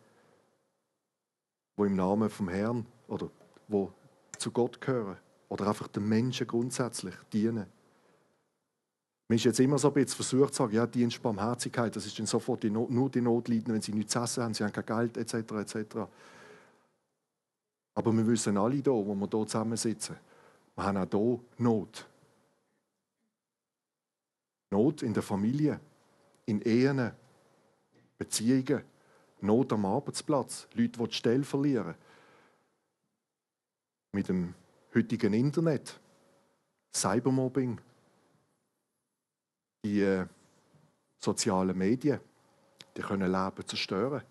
wo im Namen vom Herrn oder wo zu Gott gehören oder einfach den Menschen grundsätzlich dienen. Man ist jetzt immer so ein bisschen versucht zu sagen, ja, Dienst Barmherzigkeit, das ist dann sofort die Not, nur die Notleidenden, wenn sie nichts essen haben, sie haben kein Geld, etc., etc. Aber wir wissen alle hier, wo wir hier zusammensitzen, wir haben auch hier Not. Not in der Familie, in Ehen, Beziehungen, Not am Arbeitsplatz, Leute, die die Stelle verlieren. Mit dem heutigen Internet, Cybermobbing, die äh, sozialen Medien, die können Leben zerstören.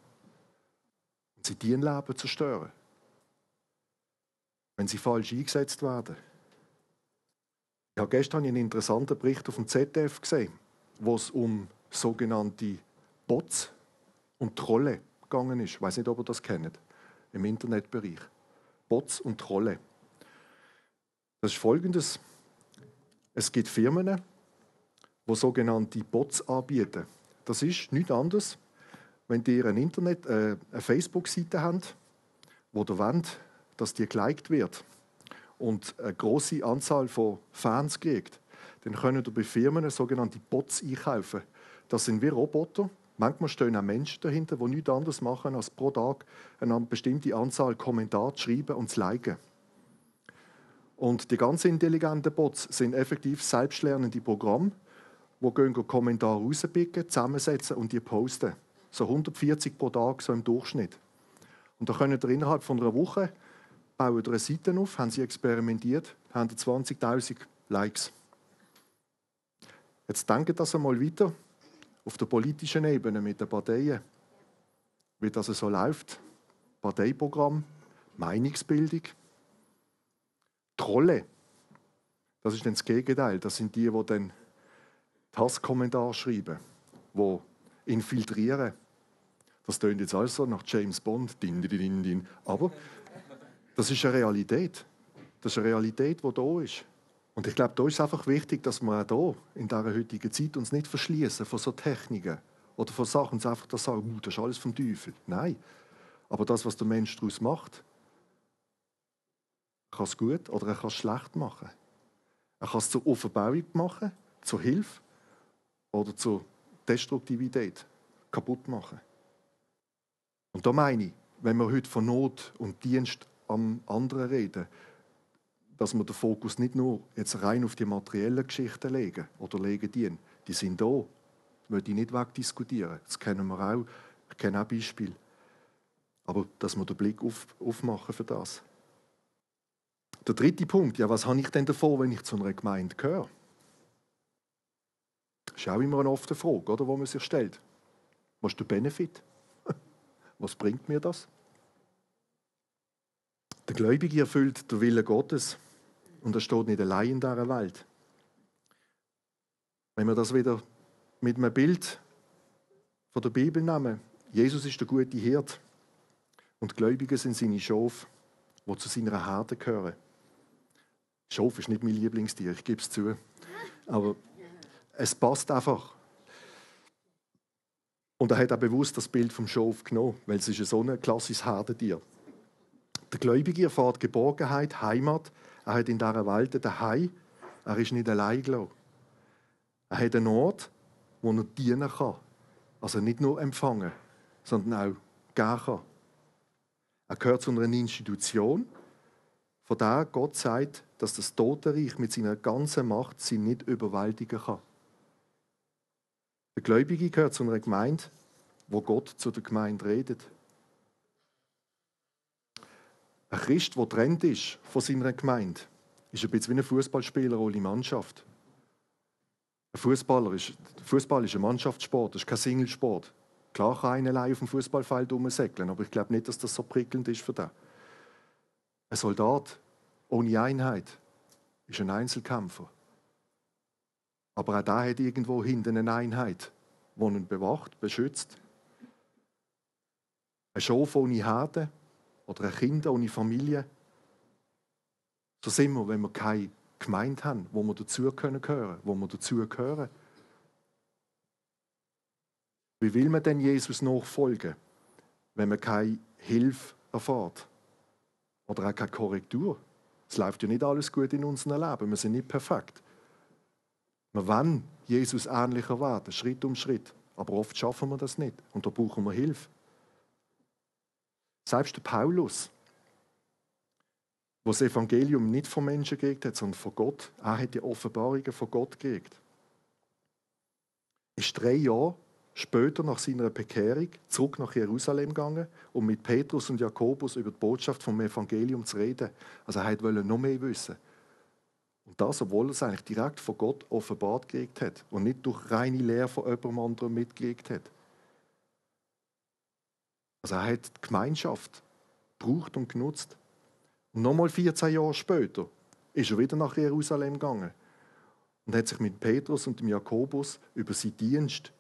Und sie dienen Leben zerstören. Wenn sie falsch eingesetzt werden. Ich habe gestern einen interessanten Bericht auf dem ZDF gesehen, wo es um sogenannte Bots und Trolle gegangen ist. Ich weiß nicht, ob ihr das kennt, im Internetbereich. Bots und Trolle. Das ist folgendes. Es gibt Firmen, die sogenannte Bots anbieten. Das ist nichts anderes, wenn ihr ein Internet, äh, eine Facebook-Seite habt, wo ihr wollt, dass die geliked wird und eine große Anzahl von Fans kriegt, dann können ihr bei Firmen sogenannte Bots einkaufen. Das sind wie Roboter. Manchmal stehen auch Menschen dahinter, die nichts anderes machen, als pro Tag eine bestimmte Anzahl Kommentare zu schreiben und zu liken. Und die ganz intelligenten Bots sind effektiv selbstlernende Programme, die gehen Kommentare rauspicken, zusammensetzen und die posten. So 140 pro Tag, so im Durchschnitt. Und da können ihr innerhalb von einer Woche bauen eine Seite auf, haben sie experimentiert, haben 20.000 Likes. Jetzt denkt das einmal weiter auf der politischen Ebene mit den Parteien, wie das so läuft. Parteiprogramm, Meinungsbildung, Trolle. Das ist dann das Gegenteil. Das sind die, die dann Hasskommentare schreiben, die infiltrieren. Das tönt jetzt alles so nach James Bond. Din, din, din, Aber das ist eine Realität. Das ist eine Realität, die da ist. Und ich glaube, da ist es einfach wichtig, dass wir auch hier in dieser heutigen Zeit uns nicht verschließen von so Techniken oder von Sachen und einfach sagen, uh, das ist alles vom Teufel. Nein. Aber das, was der Mensch daraus macht, kann es gut oder er kann es schlecht machen. Er kann es zur Offenbauung machen, zur Hilfe oder zur Destruktivität kaputt machen. Und da meine ich, wenn wir heute von Not und Dienst am anderen reden, dass wir den Fokus nicht nur jetzt rein auf die materiellen Geschichten legen oder legen dienen. Die sind da. Würde ich nicht wegdiskutieren. Das kennen wir auch. Ich kenne auch Beispiele. Aber dass wir den Blick auf, aufmachen für das. Der dritte Punkt, ja, was habe ich denn davor, wenn ich zu einer Gemeinde gehöre? Ist auch immer eine offene Frage, oder, wo man sich stellt. Was ist der Benefit? Was bringt mir das? Der Gläubige erfüllt den Willen Gottes und er steht nicht allein in dieser Welt. Wenn wir das wieder mit einem Bild von der Bibel nehmen, Jesus ist der gute Hirt und die Gläubigen sind seine Schafe, die zu seiner Herde gehören. Schaf ist nicht mein Lieblingstier, ich gebe es zu. Aber es passt einfach. Und er hat auch bewusst das Bild vom Schaf genommen, weil es ist so ein klassisches Herdentier. Der Gläubige erfährt Geborgenheit, Heimat. Er hat in dieser Welt daheim. Er ist nicht allein gelassen. Er hat einen Ort, wo er dienen kann. Also nicht nur empfangen, sondern auch geben kann. Er gehört zu einer Institution, von der Gott sagt, dass das Totenreich mit seiner ganzen Macht sie nicht überwältigen kann. Der Gläubige gehört zu einer Gemeinde, wo Gott zu der Gemeinde redet. Ein Christ, der trennt ist von seiner Gemeinde, ist ein bisschen wie ein Fußballspieler ohne Mannschaft. Ein Fußballer ist, Fußball ist ein Mannschaftssport, das ist kein Singlesport. Klar kann einer allein auf dem Fußballfeld rumsäckeln, aber ich glaube nicht, dass das so prickelnd ist für den. Ein Soldat ohne Einheit ist ein Einzelkämpfer. Aber auch da hat irgendwo hinten eine Einheit, die ihn bewacht, beschützt. Ein Schaf ohne Herde oder ein Kind ohne Familie. So sind wir, wenn wir keine Gemeinde haben, wo wir dazu können wo wir dazu. Wie will man denn Jesus nachfolgen, wenn man keine Hilfe erfährt? Oder auch keine Korrektur? Es läuft ja nicht alles gut in unserem Leben. Wir sind nicht perfekt. Wir wollen Jesus ähnlicher werden, Schritt um Schritt. Aber oft schaffen wir das nicht. Und da brauchen wir Hilfe. Selbst der Paulus, wo das Evangelium nicht von Menschen gekriegt hat, sondern von Gott, er hat die Offenbarungen von Gott gekriegt. Ist drei Jahre später nach seiner Bekehrung zurück nach Jerusalem gegangen, um mit Petrus und Jakobus über die Botschaft vom Evangelium zu reden. Also er wollte noch mehr wissen. Und das, obwohl er es eigentlich direkt von Gott offenbart gekriegt hat und nicht durch reine Lehre von jemandem anderem mitgekriegt hat. Also er hat die Gemeinschaft gebraucht und genutzt. Und nochmal 14 Jahre später ist er wieder nach Jerusalem gegangen und hat sich mit Petrus und dem Jakobus über seinen Dienst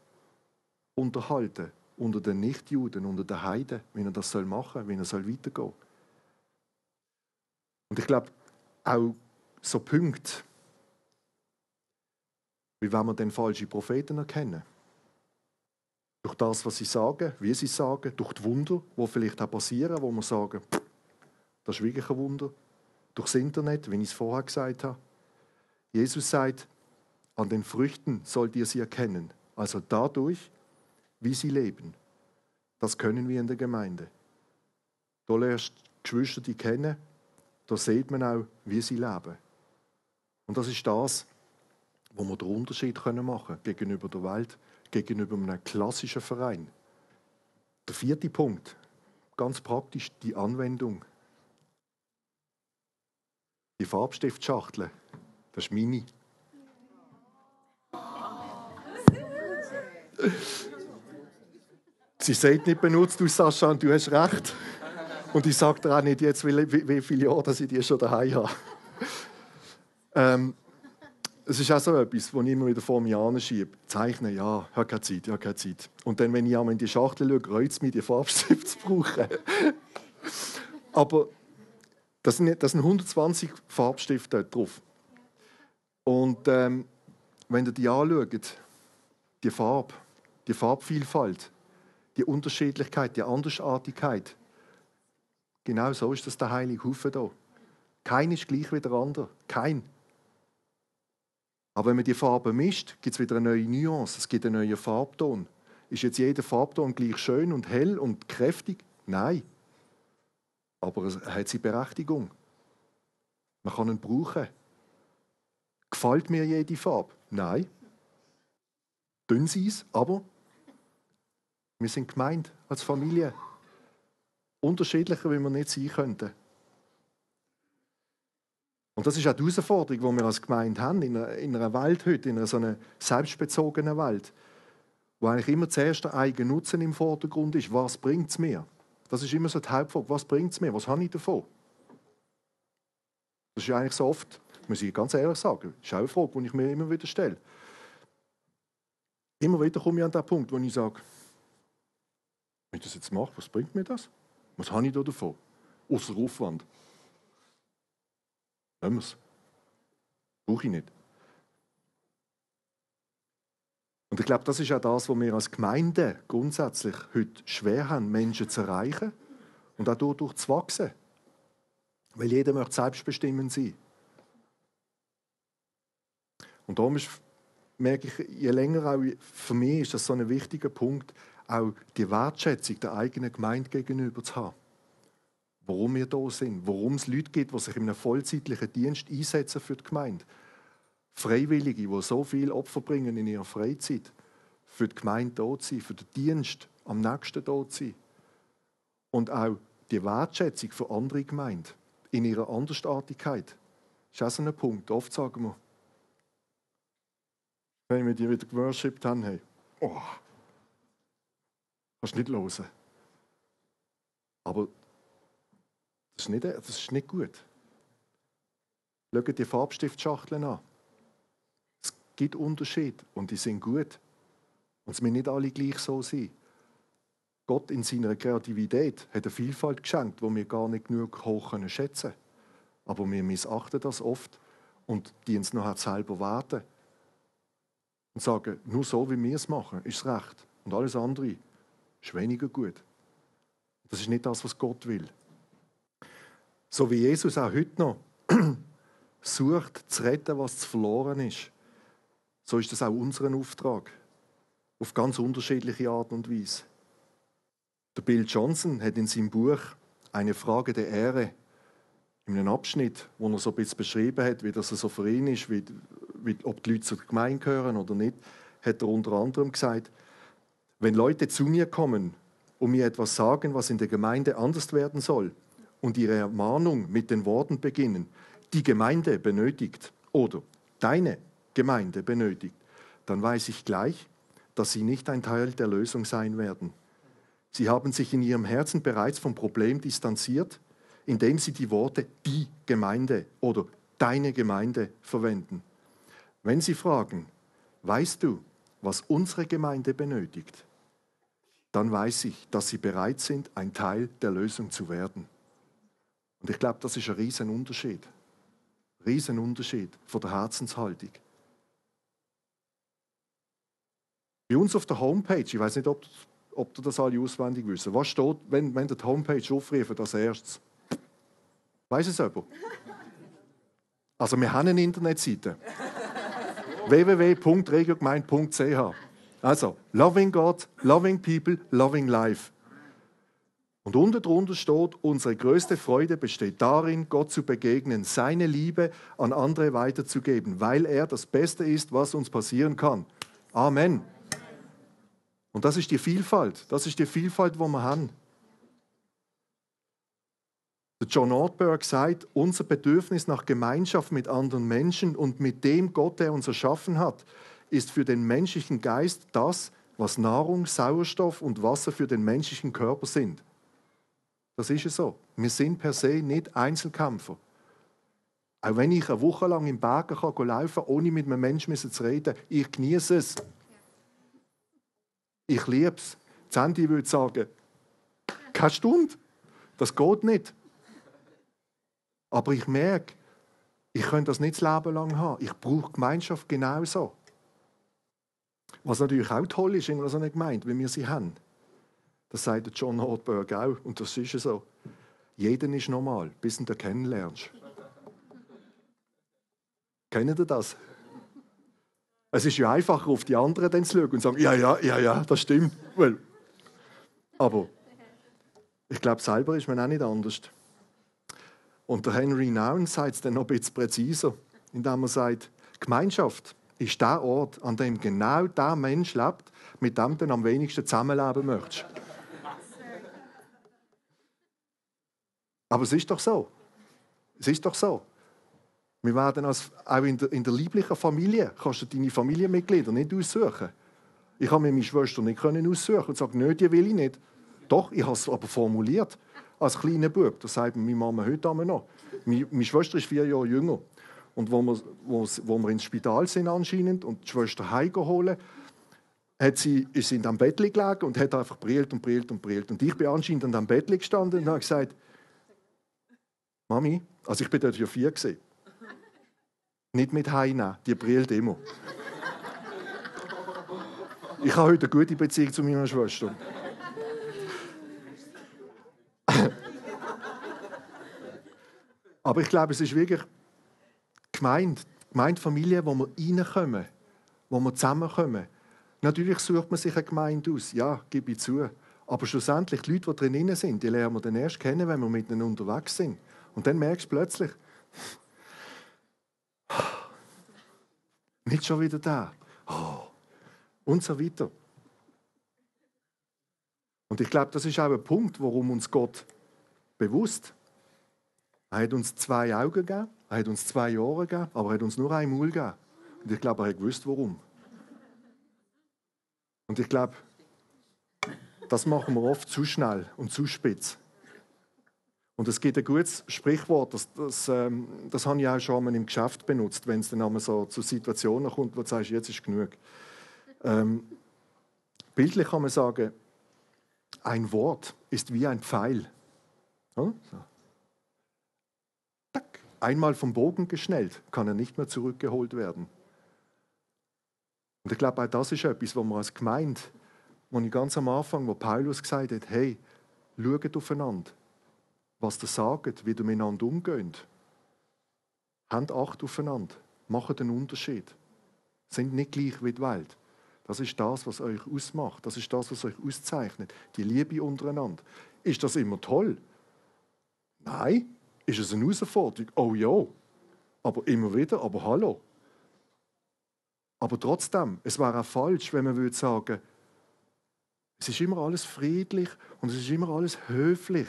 unterhalten unter den Nichtjuden, unter den Heiden, wie er das machen soll, wie er soll weitergehen Und ich glaube, auch so Punkte, wie wenn wir den falschen Propheten erkennen. Durch das, was sie sagen, wie sie sagen, durch die Wunder, die vielleicht auch passieren, wo wir sagen, das ist wirklich ein Wunder. Durchs Internet, wie ich es vorher gesagt habe. Jesus sagt, an den Früchten sollt ihr sie erkennen. Also dadurch, wie sie leben. Das können wir in der Gemeinde. Da lernst Geschwister die kennen, da sieht man auch, wie sie leben. Und das ist das, wo wir den Unterschied machen können gegenüber der Welt, gegenüber einem klassischen Verein. Der vierte Punkt, ganz praktisch die Anwendung. Die Farbstiftschachtel, das ist meine. Sie sagt nicht benutzt, du Sascha, und du hast recht. Und ich sage dir auch nicht jetzt, wie, wie, wie viele Jahre dass ich die schon daheim habe. Ähm, es ist auch so etwas, das ich immer wieder vor mir anschiebe. Zeichnen, ja, habe keine Zeit, ja, keine Zeit. Und dann, wenn ich einmal in die Schachtel schaue, reut es mich, die Farbstifte zu brauchen. Aber das sind, das sind 120 Farbstifte drauf. Und ähm, wenn ihr die anschaut, die Farbe, die Farbvielfalt, die Unterschiedlichkeit, die Andersartigkeit. Genau so ist das der heilige Haufen hier. Kein ist gleich wie der andere. Kein. Aber wenn man die Farben mischt, gibt es wieder eine neue Nuance, es gibt einen neuen Farbton. Ist jetzt jeder Farbton gleich schön und hell und kräftig? Nein. Aber es hat seine Berechtigung. Man kann ihn brauchen. Gefällt mir jede Farbe? Nein. Dünn sie es, aber wir sind gemeint als Familie. Unterschiedlicher, wie wir nicht sein könnten. Und das ist auch die Herausforderung, die wir als Gemeinde haben, in einer, in einer Welt heute, in einer so einer selbstbezogenen Welt, wo eigentlich immer zuerst der eigene Nutzen im Vordergrund ist. Was bringt es mir? Das ist immer so die Hauptfrage. Was bringt es mir? Was habe ich davon? Das ist eigentlich so oft, muss ich ganz ehrlich sagen, das ist auch eine Frage, die ich mir immer wieder stelle. Immer wieder komme ich an den Punkt, wo ich sage, wenn ich das jetzt mache, was bringt mir das? Was habe ich da davon? Außer Aufwand. Wir es. Brauche ich nicht. Und ich glaube, das ist auch das, was wir als Gemeinde grundsätzlich heute schwer haben, Menschen zu erreichen und auch dadurch zu wachsen. Weil jeder möchte selbstbestimmt sein. Und darum ist, merke ich, je länger auch für mich ist das so ein wichtiger Punkt, auch die Wertschätzung der eigenen Gemeinde gegenüber zu haben. Warum wir da sind, warum es Leute gibt, die sich in einem vollzeitlichen Dienst einsetzen für die Gemeinde. Freiwillige, die so viel Opfer bringen in ihrer Freizeit, für die Gemeinde da zu sein, für den Dienst am nächsten da zu sein. Und auch die Wertschätzung für andere Gemeinden in ihrer Andersartigkeit. Das ist auch so ein Punkt. Oft sagen wir, wenn wir die wieder geworshipped haben, hey, oh, kannst nicht hören. Aber das ist nicht, das ist nicht gut. Schaut die Farbstiftschachteln an. Es gibt Unterschiede und die sind gut. Und es müssen nicht alle gleich so sein. Gott in seiner Kreativität hat eine Vielfalt geschenkt, die wir gar nicht genug hoch schätzen können. Aber wir missachten das oft und die uns nachher selber warten. Und sagen, nur so wie wir es machen, ist es recht. Und alles andere ist weniger gut. Das ist nicht das, was Gott will. So wie Jesus auch heute noch sucht, zu retten, was zu verloren ist, so ist das auch unser Auftrag. Auf ganz unterschiedliche Art und Weise. Der Bill Johnson hat in seinem Buch Eine Frage der Ehre, in einem Abschnitt, wo er so ein bisschen beschrieben hat, wie das so für ihn ist, wie, wie, ob die Leute zur Gemeinde gehören oder nicht, hat er unter anderem gesagt, wenn Leute zu mir kommen und mir etwas sagen, was in der Gemeinde anders werden soll, und ihre Ermahnung mit den Worten beginnen, die Gemeinde benötigt oder deine Gemeinde benötigt, dann weiß ich gleich, dass sie nicht ein Teil der Lösung sein werden. Sie haben sich in ihrem Herzen bereits vom Problem distanziert, indem sie die Worte die Gemeinde oder deine Gemeinde verwenden. Wenn sie fragen, weißt du, was unsere Gemeinde benötigt, dann weiß ich, dass sie bereit sind, ein Teil der Lösung zu werden. Und ich glaube, das ist ein riesen Unterschied. Riesen Unterschied von der Herzenshaltung. Bei uns auf der Homepage, ich weiß nicht, ob, ob du das alle auswendig wissen, was steht, wenn, wenn die Homepage aufrufen als erstes? Weiß es jemand? Also wir haben eine Internetseite. www.regiogemeinde.ch Also, loving God, loving people, loving life. Und unten drunter steht, unsere größte Freude besteht darin, Gott zu begegnen, seine Liebe an andere weiterzugeben, weil er das Beste ist, was uns passieren kann. Amen. Und das ist die Vielfalt, das ist die Vielfalt, die wir haben. Der John Ortberg sagt, unser Bedürfnis nach Gemeinschaft mit anderen Menschen und mit dem Gott, der uns erschaffen hat, ist für den menschlichen Geist das, was Nahrung, Sauerstoff und Wasser für den menschlichen Körper sind. Das ist es so. Wir sind per se nicht Einzelkämpfer. Auch wenn ich eine Woche lang im Bergen kann laufen kann, ohne mit einem Menschen zu reden, ich genieße es. Ich liebe es. Sandy würde sagen, keine Stunde. Das geht nicht. Aber ich merke, ich könnte das nicht das Leben lang haben. Ich brauche Gemeinschaft genauso. Was natürlich auch toll ist in so einer Gemeinde, wie wir sie haben. Das sagt John Ortberg auch. Und das ist so. Jeden ist normal, bis du ihn kennenlernst. Kennt ihr das? Es ist ja einfacher, auf die anderen dann zu schauen und zu sagen, ja, ja, ja, ja, das stimmt. Well. Aber ich glaube, selber ist man auch nicht anders. Und der Henry Nouwen sagt es dann noch ein bisschen präziser, indem er sagt, Gemeinschaft ist der Ort, an dem genau der Mensch lebt, mit dem du am wenigsten zusammenleben möchtest. Aber es ist doch so. Es ist doch so. Wir werden als, auch in der, in der lieblichen Familie, kannst du deine Familienmitglieder nicht aussuchen. Ich habe mir meine Schwester nicht können aussuchen und sage, nö, die will ich nicht. Doch, ich habe es aber formuliert. Als kleiner Bub, das sagt meine Mama heute noch. Meine, meine Schwester ist vier Jahre jünger. Und wo wir, wo wir ins Spital sind anscheinend und die Schwester heimgeholt, hat sie, ist sie in dem Bett gelegen und hat einfach brillt und brillt und brillt. Und ich bin anscheinend an dem Bett gestanden und habe gesagt, Mami, also ich bin dort ja vier gesehen. Nicht mit heimnehmen, die brillt immer. Ich habe heute eine gute Beziehung zu meiner Schwester. Aber ich glaube, es ist wirklich Gemeinde, Gemeindefamilie, wo wir reinkommen, wo wir zusammenkommen. Natürlich sucht man sich eine Gemeinde aus, ja, gebe ich zu. Aber schlussendlich, die Leute, die drinnen sind, die lernen wir dann erst kennen, wenn wir miteinander unterwegs sind. Und dann merkst du plötzlich, nicht schon wieder da. Oh. Und so weiter. Und ich glaube, das ist auch ein Punkt, warum uns Gott bewusst er hat uns zwei Augen gegeben, er hat uns zwei Ohren gegeben, aber er hat uns nur ein Maul gegeben. Und ich glaube, er hat gewusst, warum. Und ich glaube, das machen wir oft zu schnell und zu spitz. Und es gibt ein gutes Sprichwort, das, das, ähm, das habe ich auch schon einmal im Geschäft benutzt, wenn es dann einmal so zu Situationen kommt, wo du sagst, jetzt ist genug. Ähm, bildlich kann man sagen, ein Wort ist wie ein Pfeil. Ja? So einmal vom Bogen geschnellt, kann er nicht mehr zurückgeholt werden. Und ich glaube, auch das ist etwas, wo man als Gemeinde, wo ich ganz am Anfang, wo Paulus gesagt hat, hey, schaut aufeinander, was ihr sagt, wie ihr miteinander umgeht. Habt Acht aufeinander, macht einen Unterschied. Sind nicht gleich wie die Welt. Das ist das, was euch ausmacht. Das ist das, was euch auszeichnet. Die Liebe untereinander. Ist das immer toll? Nein, ist es eine Herausforderung. Oh ja, aber immer wieder, aber hallo. Aber trotzdem, es wäre auch falsch, wenn man würde sagen, es ist immer alles friedlich und es ist immer alles höflich.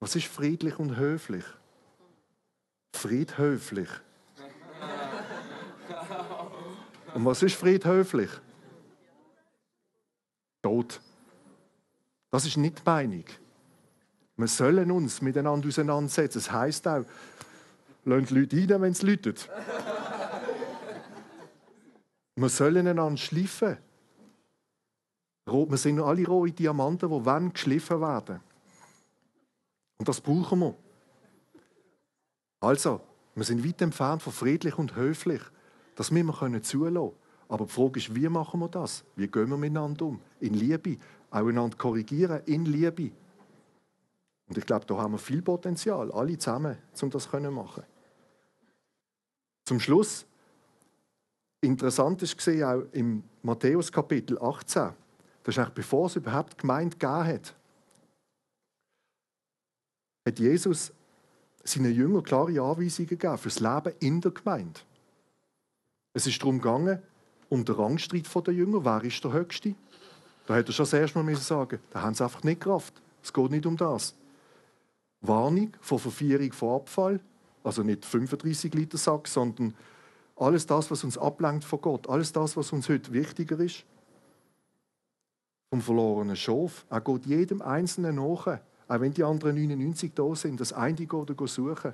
Was ist friedlich und höflich? Friedhöflich. Und was ist friedhöflich? Tod. Das ist nicht die Meinung. Wir sollen uns miteinander auseinandersetzen. Das heisst auch, lasst Leute rein, wenn es läutet. Wir sollen einander schliffen. Wir sind alle rohe Diamanten, die geschliffen werden. Und das brauchen wir. Also, wir sind weit entfernt von friedlich und höflich. Das müssen wir zulassen können. Aber die Frage ist, wie machen wir das? Wie gehen wir miteinander um? In Liebe. Auch einander korrigieren, in Liebe. Und ich glaube, da haben wir viel Potenzial, alle zusammen, um das zu machen. Zum Schluss, interessant ist gesehen auch im Matthäus Kapitel 18, das ist eigentlich bevor es überhaupt Gemeinde gegeben hat, hat Jesus seinen Jüngern klare Anweisungen gegeben für das Leben in der Gemeinde. Es ist darum gegangen, um den Rangstreit der Jünger. Wer ist der Höchste? Da hätte er schon das erste Mal sagen da haben sie einfach nicht Kraft. Es geht nicht um das. Warnung vor Verführung von Abfall, also nicht 35 Liter Sack, sondern alles das, was uns ablenkt von Gott, alles das, was uns heute wichtiger ist. Vom verlorenen Schaf. Er geht jedem Einzelnen nach, auch wenn die anderen 99 da sind, das eine geht suchen.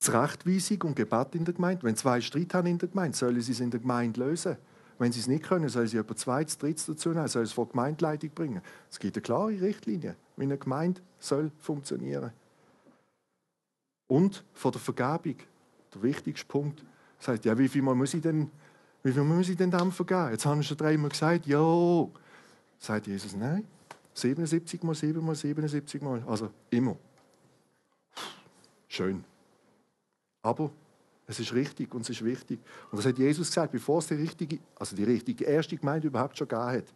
Zurechtweisung und Gebet in der Gemeinde. Wenn zwei Streit haben in der Gemeinde, sollen sie es in der Gemeinde lösen. Wenn sie es nicht können, sollen sie jemand zweites, drittes dazu nehmen, sollen sie es vor die Gemeindeleitung bringen. Es gibt eine klare Richtlinie, wie eine Gemeinde soll funktionieren Und von der Vergebung, der wichtigste Punkt, sagt, ja, wie viel Mal muss ich denn, wie viel muss ich denn dem vergeben? Jetzt haben wir schon dreimal gesagt, ja. Sagt Jesus, nein, 77 mal 7 mal 77 mal, also immer. Schön. Aber es ist richtig und es ist wichtig. Und das hat Jesus gesagt, bevor es die richtige, also die richtige erste Gemeinde überhaupt schon gegeben hat.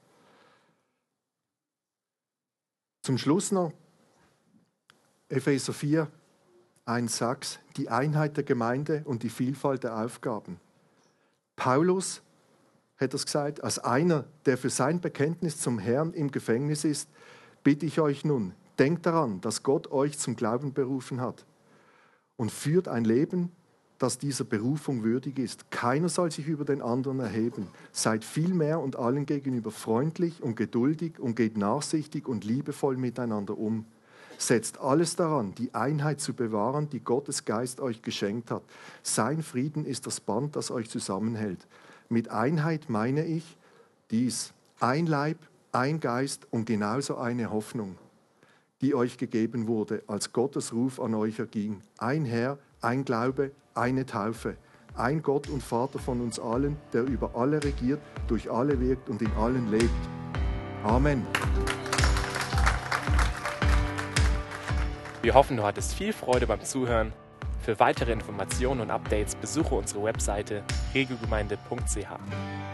Zum Schluss noch Epheser 4, 1, 6, die Einheit der Gemeinde und die Vielfalt der Aufgaben. Paulus hat das gesagt, als einer, der für sein Bekenntnis zum Herrn im Gefängnis ist, bitte ich euch nun, denkt daran, dass Gott euch zum Glauben berufen hat. und führt ein Leben, das dieser Berufung würdig ist. Keiner soll sich über den anderen erheben. Seid vielmehr und allen gegenüber freundlich und geduldig und geht nachsichtig und liebevoll miteinander um. Setzt alles daran, die Einheit zu bewahren, die Gottes Geist euch geschenkt hat. Sein Frieden ist das Band, das euch zusammenhält. Mit Einheit meine ich dies. Ein Leib, ein Geist und genauso eine Hoffnung, die euch gegeben wurde, als Gottes Ruf an euch erging. Ein Herr, ein Glaube, eine Taufe. Ein Gott und Vater von uns allen, der über alle regiert, durch alle wirkt und in allen lebt. Amen. Wir hoffen, du hattest viel Freude beim Zuhören. Für weitere Informationen und Updates besuche unsere Webseite regelgemeinde.ch.